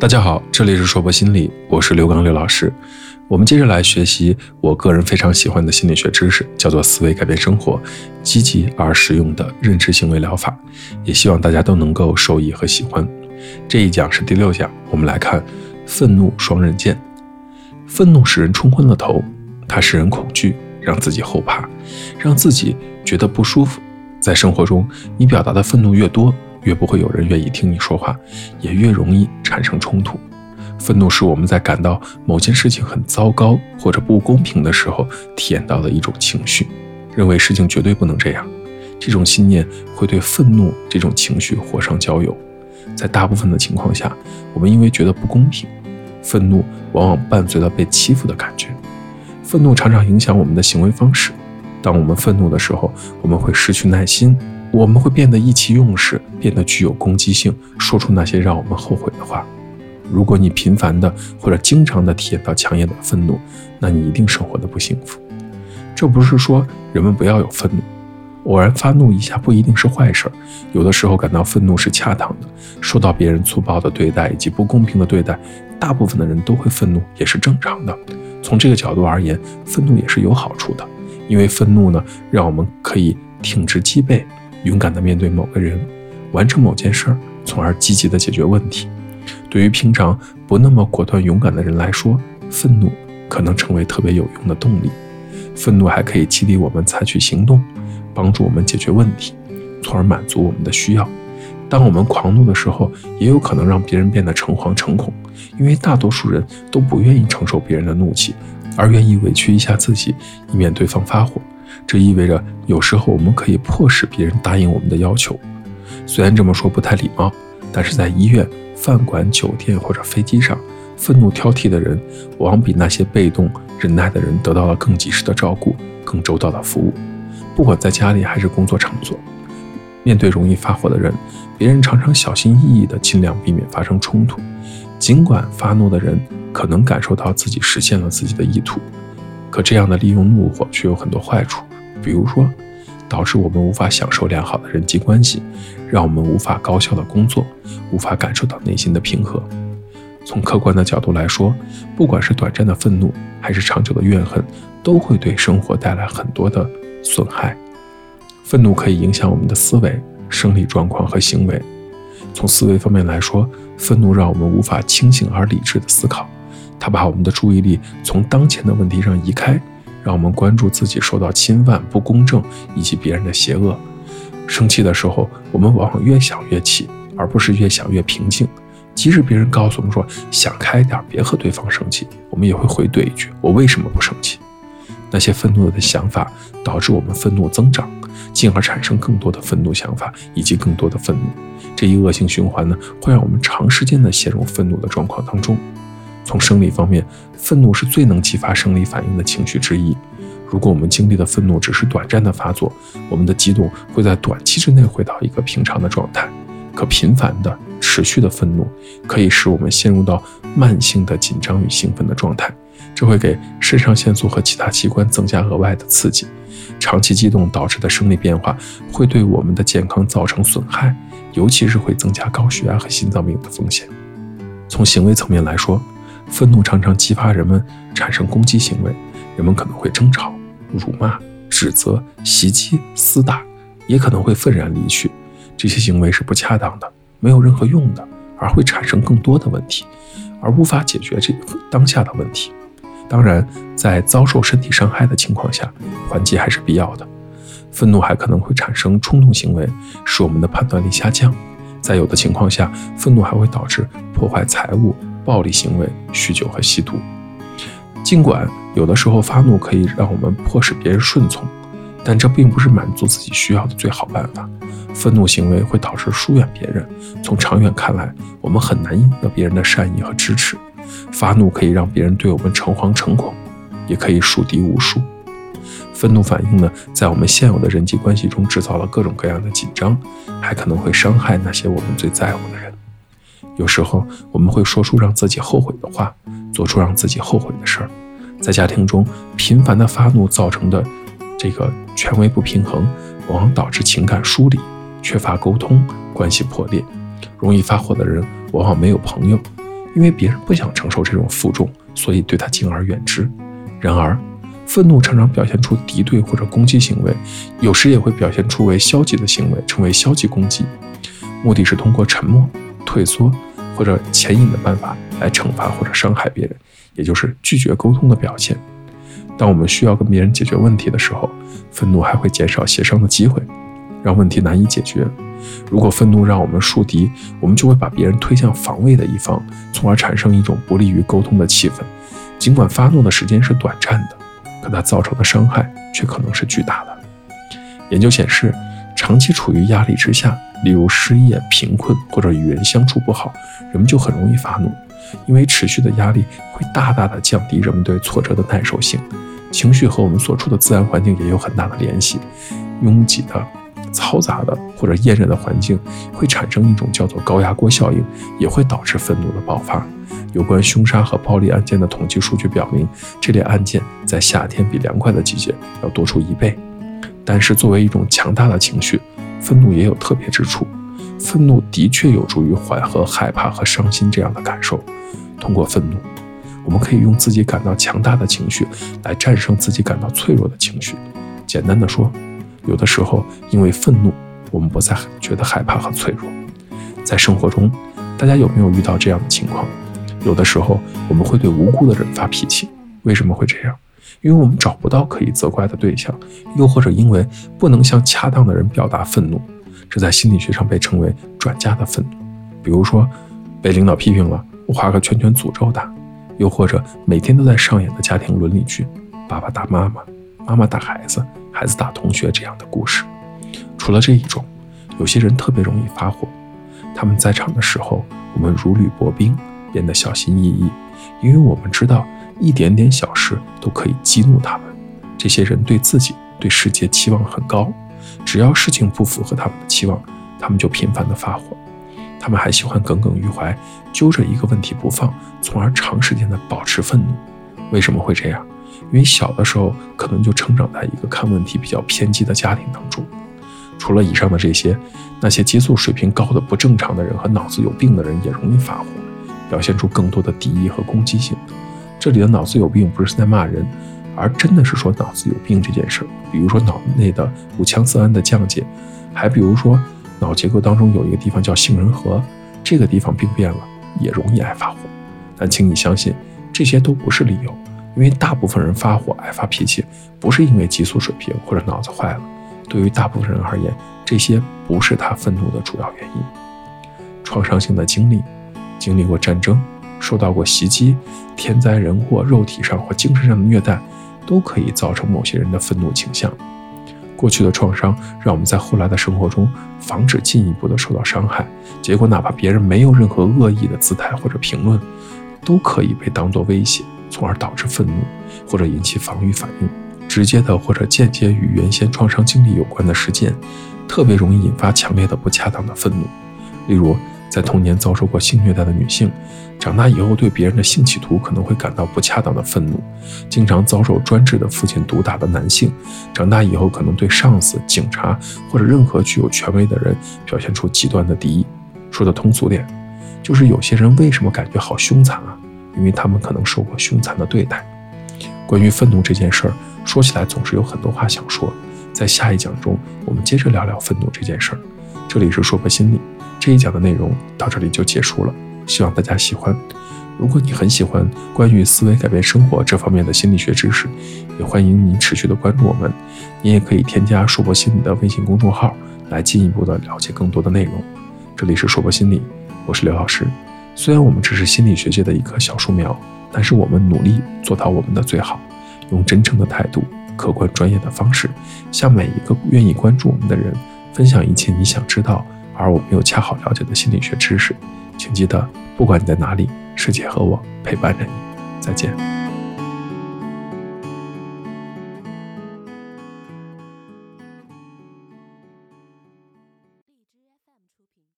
大家好，这里是说博心理，我是刘刚刘老师。我们接着来学习我个人非常喜欢的心理学知识，叫做思维改变生活，积极而实用的认知行为疗法。也希望大家都能够受益和喜欢。这一讲是第六讲，我们来看愤怒双刃剑。愤怒使人冲昏了头，它使人恐惧，让自己后怕，让自己觉得不舒服。在生活中，你表达的愤怒越多。越不会有人愿意听你说话，也越容易产生冲突。愤怒是我们在感到某件事情很糟糕或者不公平的时候体验到的一种情绪，认为事情绝对不能这样。这种信念会对愤怒这种情绪火上浇油。在大部分的情况下，我们因为觉得不公平，愤怒往往伴随了被欺负的感觉。愤怒常常影响我们的行为方式。当我们愤怒的时候，我们会失去耐心。我们会变得意气用事，变得具有攻击性，说出那些让我们后悔的话。如果你频繁的或者经常的体验到强烈的愤怒，那你一定生活的不幸福。这不是说人们不要有愤怒，偶然发怒一下不一定是坏事。有的时候感到愤怒是恰当的，受到别人粗暴的对待以及不公平的对待，大部分的人都会愤怒，也是正常的。从这个角度而言，愤怒也是有好处的，因为愤怒呢，让我们可以挺直脊背。勇敢地面对某个人，完成某件事儿，从而积极地解决问题。对于平常不那么果断勇敢的人来说，愤怒可能成为特别有用的动力。愤怒还可以激励我们采取行动，帮助我们解决问题，从而满足我们的需要。当我们狂怒的时候，也有可能让别人变得诚惶诚恐，因为大多数人都不愿意承受别人的怒气，而愿意委屈一下自己，以免对方发火。这意味着，有时候我们可以迫使别人答应我们的要求。虽然这么说不太礼貌，但是在医院、饭馆、酒店或者飞机上，愤怒挑剔的人，往往比那些被动忍耐的人得到了更及时的照顾、更周到的服务。不管在家里还是工作场所，面对容易发火的人，别人常常小心翼翼地尽量避免发生冲突。尽管发怒的人可能感受到自己实现了自己的意图。可这样的利用怒火却有很多坏处，比如说，导致我们无法享受良好的人际关系，让我们无法高效的工作，无法感受到内心的平和。从客观的角度来说，不管是短暂的愤怒，还是长久的怨恨，都会对生活带来很多的损害。愤怒可以影响我们的思维、生理状况和行为。从思维方面来说，愤怒让我们无法清醒而理智的思考。它把我们的注意力从当前的问题上移开，让我们关注自己受到侵犯、不公正以及别人的邪恶。生气的时候，我们往往越想越气，而不是越想越平静。即使别人告诉我们说想开点，别和对方生气，我们也会回怼一句：“我为什么不生气？”那些愤怒的想法导致我们愤怒增长，进而产生更多的愤怒想法以及更多的愤怒。这一恶性循环呢，会让我们长时间的陷入愤怒的状况当中。从生理方面，愤怒是最能激发生理反应的情绪之一。如果我们经历的愤怒只是短暂的发作，我们的激动会在短期之内回到一个平常的状态。可频繁的、持续的愤怒，可以使我们陷入到慢性的紧张与兴奋的状态，这会给肾上腺素和其他器官增加额外的刺激。长期激动导致的生理变化会对我们的健康造成损害，尤其是会增加高血压和心脏病的风险。从行为层面来说，愤怒常常激发人们产生攻击行为，人们可能会争吵、辱骂、指责、袭击、厮打，也可能会愤然离去。这些行为是不恰当的，没有任何用的，而会产生更多的问题，而无法解决这当下的问题。当然，在遭受身体伤害的情况下，缓解还是必要的。愤怒还可能会产生冲动行为，使我们的判断力下降。在有的情况下，愤怒还会导致破坏财物。暴力行为、酗酒和吸毒。尽管有的时候发怒可以让我们迫使别人顺从，但这并不是满足自己需要的最好办法。愤怒行为会导致疏远别人，从长远看来，我们很难赢得别人的善意和支持。发怒可以让别人对我们诚惶诚恐，也可以树敌无数。愤怒反应呢，在我们现有的人际关系中制造了各种各样的紧张，还可能会伤害那些我们最在乎的人。有时候我们会说出让自己后悔的话，做出让自己后悔的事儿。在家庭中，频繁的发怒造成的这个权威不平衡，往往导致情感疏离、缺乏沟通、关系破裂。容易发火的人往往没有朋友，因为别人不想承受这种负重，所以对他敬而远之。然而，愤怒常常表现出敌对或者攻击行为，有时也会表现出为消极的行为，成为消极攻击，目的是通过沉默、退缩或者潜引的办法来惩罚或者伤害别人，也就是拒绝沟通的表现。当我们需要跟别人解决问题的时候，愤怒还会减少协商的机会，让问题难以解决。如果愤怒让我们树敌，我们就会把别人推向防卫的一方，从而产生一种不利于沟通的气氛。尽管发怒的时间是短暂的。可它造成的伤害却可能是巨大的。研究显示，长期处于压力之下，例如失业、贫困或者与人相处不好，人们就很容易发怒，因为持续的压力会大大的降低人们对挫折的耐受性。情绪和我们所处的自然环境也有很大的联系。拥挤的、嘈杂的或者炎热的环境会产生一种叫做高压锅效应，也会导致愤怒的爆发。有关凶杀和暴力案件的统计数据表明，这类案件在夏天比凉快的季节要多出一倍。但是，作为一种强大的情绪，愤怒也有特别之处。愤怒的确有助于缓和害怕和伤心这样的感受。通过愤怒，我们可以用自己感到强大的情绪来战胜自己感到脆弱的情绪。简单的说，有的时候因为愤怒，我们不再觉得害怕和脆弱。在生活中，大家有没有遇到这样的情况？有的时候，我们会对无辜的人发脾气，为什么会这样？因为我们找不到可以责怪的对象，又或者因为不能向恰当的人表达愤怒，这在心理学上被称为转嫁的愤怒。比如说，被领导批评了，我画个圈圈诅咒他；又或者每天都在上演的家庭伦理剧，爸爸打妈妈，妈妈打孩子，孩子打同学这样的故事。除了这一种，有些人特别容易发火，他们在场的时候，我们如履薄冰。变得小心翼翼，因为我们知道一点点小都可以激怒他们。这些人对自己、对世界期望很高，只要事情不符合他们的期望，他们就频繁的发火。他们还喜欢耿耿于怀，揪着一个问题不放，从而长时间的保持愤怒。为什么会这样？因为小的时候可能就成长在一个看问题比较偏激的家庭当中。除了以上的这些，那些激素水平高的不正常的人和脑子有病的人也容易发火。表现出更多的敌意和攻击性。这里的脑子有病不是在骂人，而真的是说脑子有病这件事儿。比如说脑内的五羟色胺的降解，还比如说脑结构当中有一个地方叫杏仁核，这个地方病变了也容易爱发火。但请你相信，这些都不是理由，因为大部分人发火爱发脾气不是因为激素水平或者脑子坏了。对于大部分人而言，这些不是他愤怒的主要原因。创伤性的经历。经历过战争，受到过袭击，天灾人祸，肉体上或精神上的虐待，都可以造成某些人的愤怒倾向。过去的创伤让我们在后来的生活中防止进一步的受到伤害。结果，哪怕别人没有任何恶意的姿态或者评论，都可以被当作威胁，从而导致愤怒或者引起防御反应。直接的或者间接与原先创伤经历有关的事件，特别容易引发强烈的不恰当的愤怒。例如。在童年遭受过性虐待的女性，长大以后对别人的性企图可能会感到不恰当的愤怒；经常遭受专制的父亲毒打的男性，长大以后可能对上司、警察或者任何具有权威的人表现出极端的敌意。说的通俗点，就是有些人为什么感觉好凶残啊？因为他们可能受过凶残的对待。关于愤怒这件事儿，说起来总是有很多话想说。在下一讲中，我们接着聊聊愤怒这件事儿。这里是说破心理。这一讲的内容到这里就结束了，希望大家喜欢。如果你很喜欢关于思维改变生活这方面的心理学知识，也欢迎您持续的关注我们。你也可以添加“硕博心理”的微信公众号，来进一步的了解更多的内容。这里是硕博心理，我是刘老师。虽然我们只是心理学界的一棵小树苗，但是我们努力做到我们的最好，用真诚的态度、客观专业的方式，向每一个愿意关注我们的人分享一切你想知道。而我没有恰好了解的心理学知识，请记得，不管你在哪里，世界和我陪伴着你。再见。